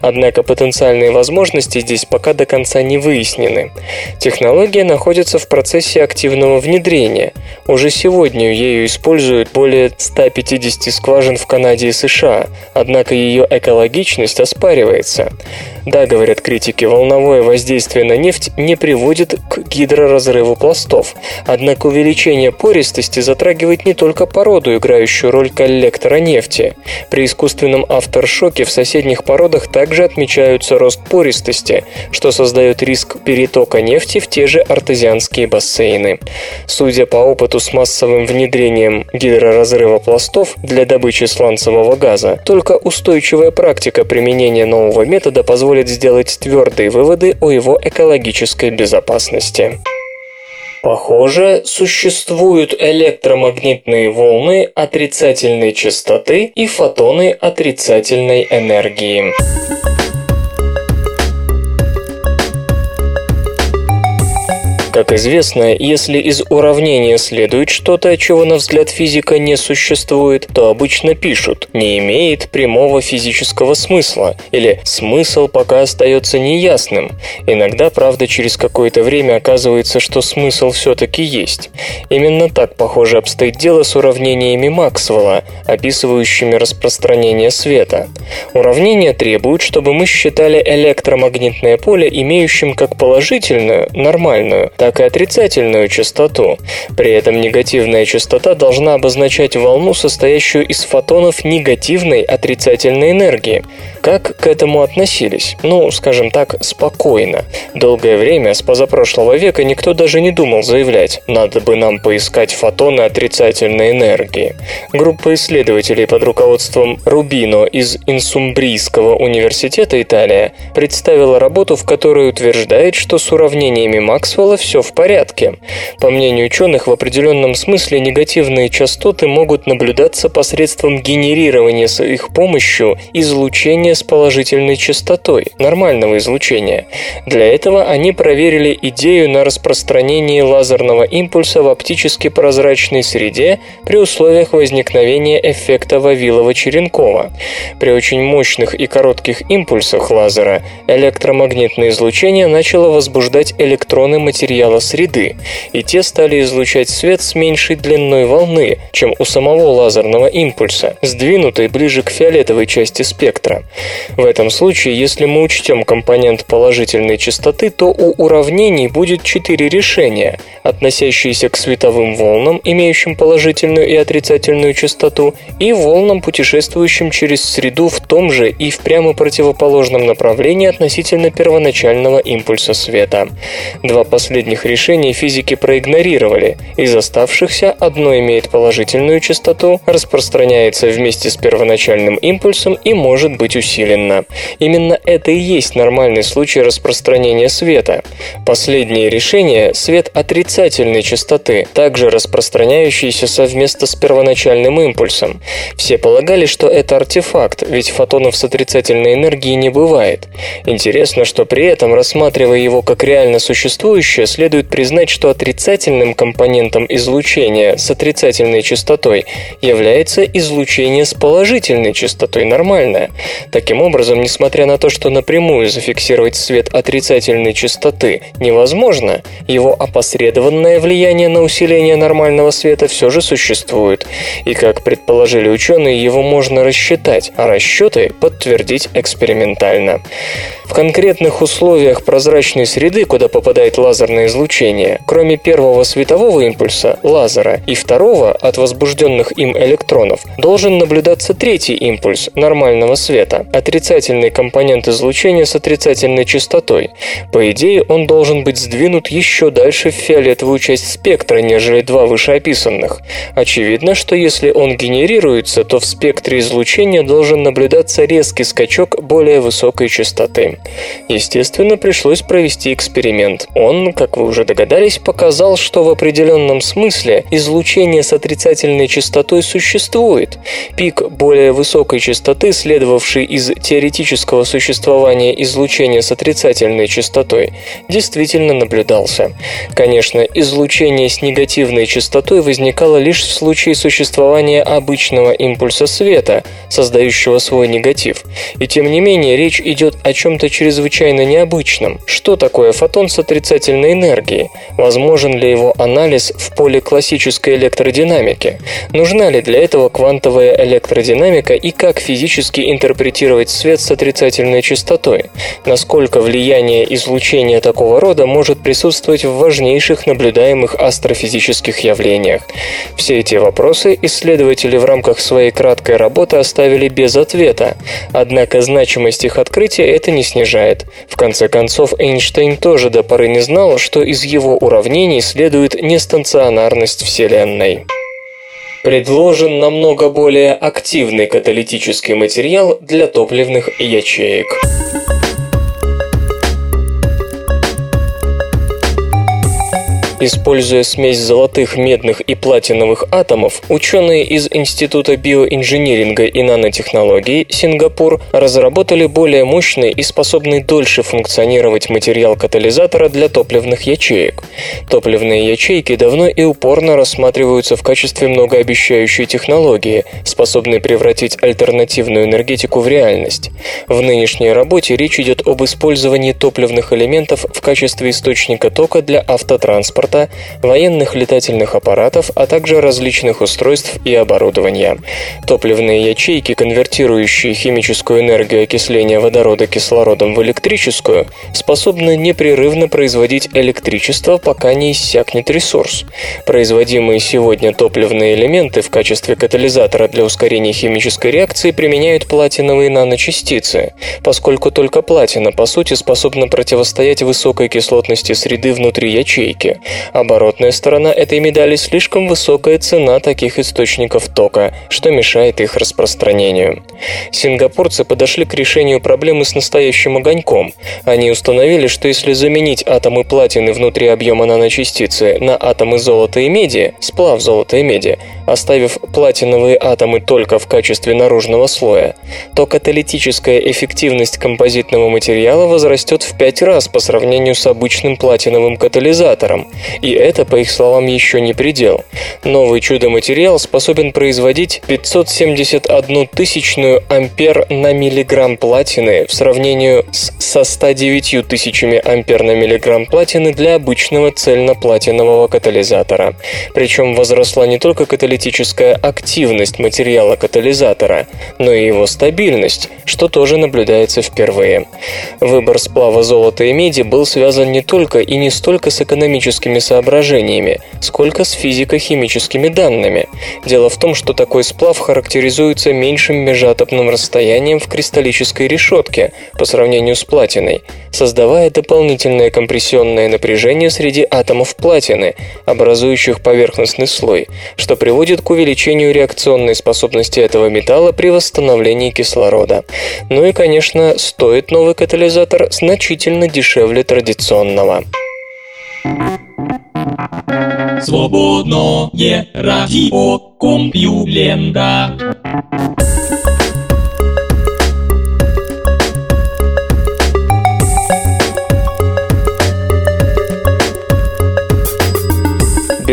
C: Однако потенциальные возможности здесь пока до конца не выяснены. Технология находится в процессе активного внедрения. Уже сегодня ею используют более 150 скважин в Канаде и США, однако ее экологичность оспаривается. Да, говорят критики, волновое воздействие на нефть не приводит к гидроразрыву пластов. Однако увеличение пористости затрагивает не только породу, играющую роль коллектора нефти. При искусственном авторшоке в соседних породах также отмечаются рост пористости, что создает риск перетока нефти в те же артезианские бассейны. Судя по опыту с массовым внедрением гидроразрыва пластов для добычи сланцевого газа, только устойчивая практика применения нового метода позволит сделать твердые выводы о его экологической безопасности. Похоже, существуют электромагнитные волны отрицательной частоты и фотоны отрицательной энергии. Как известно, если из уравнения следует что-то, чего на взгляд физика не существует, то обычно пишут «не имеет прямого физического смысла» или «смысл пока остается неясным». Иногда, правда, через какое-то время оказывается, что смысл все-таки есть. Именно так, похоже, обстоит дело с уравнениями Максвелла, описывающими распространение света. Уравнения требуют, чтобы мы считали электромагнитное поле имеющим как положительную, нормальную, так и отрицательную частоту. При этом негативная частота должна обозначать волну, состоящую из фотонов негативной отрицательной энергии. Как к этому относились? Ну, скажем так, спокойно. Долгое время, с позапрошлого века, никто даже не думал заявлять «надо бы нам поискать фотоны отрицательной энергии». Группа исследователей под руководством Рубино из Инсумбрийского университета Италия представила работу, в которой утверждает, что с уравнениями Максвелла все все в порядке. По мнению ученых, в определенном смысле негативные частоты могут наблюдаться посредством генерирования с их помощью излучения с положительной частотой, нормального излучения. Для этого они проверили идею на распространение лазерного импульса в оптически прозрачной среде при условиях возникновения эффекта Вавилова-Черенкова. При очень мощных и коротких импульсах лазера электромагнитное излучение начало возбуждать электроны материала материала среды, и те стали излучать свет с меньшей длиной волны, чем у самого лазерного импульса, сдвинутой ближе к фиолетовой части спектра. В этом случае, если мы учтем компонент положительной частоты, то у уравнений будет четыре решения, относящиеся к световым волнам, имеющим положительную и отрицательную частоту, и волнам, путешествующим через среду в том же и в прямо противоположном направлении относительно первоначального импульса света. Два последних последних решений физики проигнорировали. Из оставшихся одно имеет положительную частоту, распространяется вместе с первоначальным импульсом и может быть усиленно. Именно это и есть нормальный случай распространения света. Последнее решение – свет отрицательной частоты, также распространяющийся совместно с первоначальным импульсом. Все полагали, что это артефакт, ведь фотонов с отрицательной энергией не бывает. Интересно, что при этом, рассматривая его как реально существующее, следует признать, что отрицательным компонентом излучения с отрицательной частотой является излучение с положительной частотой, нормальное. Таким образом, несмотря на то, что напрямую зафиксировать свет отрицательной частоты невозможно, его опосредованное влияние на усиление нормального света все же существует. И, как предположили ученые, его можно рассчитать, а расчеты подтвердить экспериментально. В конкретных условиях прозрачной среды, куда попадает лазерное лазерное излучение, кроме первого светового импульса, лазера, и второго, от возбужденных им электронов, должен наблюдаться третий импульс, нормального света, отрицательный компонент излучения с отрицательной частотой. По идее, он должен быть сдвинут еще дальше в фиолетовую часть спектра, нежели два вышеописанных. Очевидно, что если он генерируется, то в спектре излучения должен наблюдаться резкий скачок более высокой частоты. Естественно, пришлось провести эксперимент. Он, как вы уже догадались, показал, что в определенном смысле излучение с отрицательной частотой существует. Пик более высокой частоты, следовавший из теоретического существования излучения с отрицательной частотой, действительно наблюдался. Конечно, излучение с негативной частотой возникало лишь в случае существования обычного импульса света, создающего свой негатив. И тем не менее, речь идет о чем-то чрезвычайно необычном. Что такое фотон с отрицательной энергией? Возможен ли его анализ в поле классической электродинамики? Нужна ли для этого квантовая электродинамика и как физически интерпретировать свет с отрицательной частотой? Насколько влияние излучения такого рода может присутствовать в важнейших наблюдаемых астрофизических явлениях? Все эти вопросы исследователи в рамках своей краткой работы оставили без ответа, однако значимость их открытия это не снижает. В конце концов, Эйнштейн тоже до поры не знал, что из его уравнений следует нестанционарность Вселенной предложен намного более активный каталитический материал для топливных ячеек. Используя смесь золотых, медных и платиновых атомов, ученые из Института биоинжиниринга и нанотехнологий Сингапур разработали более мощный и способный дольше функционировать материал катализатора для топливных ячеек. Топливные ячейки давно и упорно рассматриваются в качестве многообещающей технологии, способной превратить альтернативную энергетику в реальность. В нынешней работе речь идет об использовании топливных элементов в качестве источника тока для автотранспорта транспорта, военных летательных аппаратов, а также различных устройств и оборудования. Топливные ячейки, конвертирующие химическую энергию окисления водорода кислородом в электрическую, способны непрерывно производить электричество, пока не иссякнет ресурс. Производимые сегодня топливные элементы в качестве катализатора для ускорения химической реакции применяют платиновые наночастицы, поскольку только платина, по сути, способна противостоять высокой кислотности среды внутри ячейки. Оборотная сторона этой медали слишком высокая цена таких источников тока, что мешает их распространению. Сингапурцы подошли к решению проблемы с настоящим огоньком. Они установили, что если заменить атомы платины внутри объема наночастицы на атомы золота и меди, сплав золота и меди, оставив платиновые атомы только в качестве наружного слоя, то каталитическая эффективность композитного материала возрастет в 5 раз по сравнению с обычным платиновым катализатором, и это, по их словам, еще не предел. Новый чудо-материал способен производить 571 тысячную ампер на миллиграмм платины в сравнении с, со 109 тысячами ампер на миллиграмм платины для обычного цельноплатинового катализатора. Причем возросла не только каталитическая активность материала катализатора, но и его стабильность, что тоже наблюдается впервые. Выбор сплава золота и меди был связан не только и не столько с экономическими соображениями, сколько с физико-химическими данными. Дело в том, что такой сплав характеризуется меньшим межатомным расстоянием в кристаллической решетке по сравнению с платиной, создавая дополнительное компрессионное напряжение среди атомов платины, образующих поверхностный слой, что приводит к увеличению реакционной способности этого металла при восстановлении кислорода. Ну и, конечно, стоит новый катализатор значительно дешевле традиционного.
D: Свободное радио Компьюлента.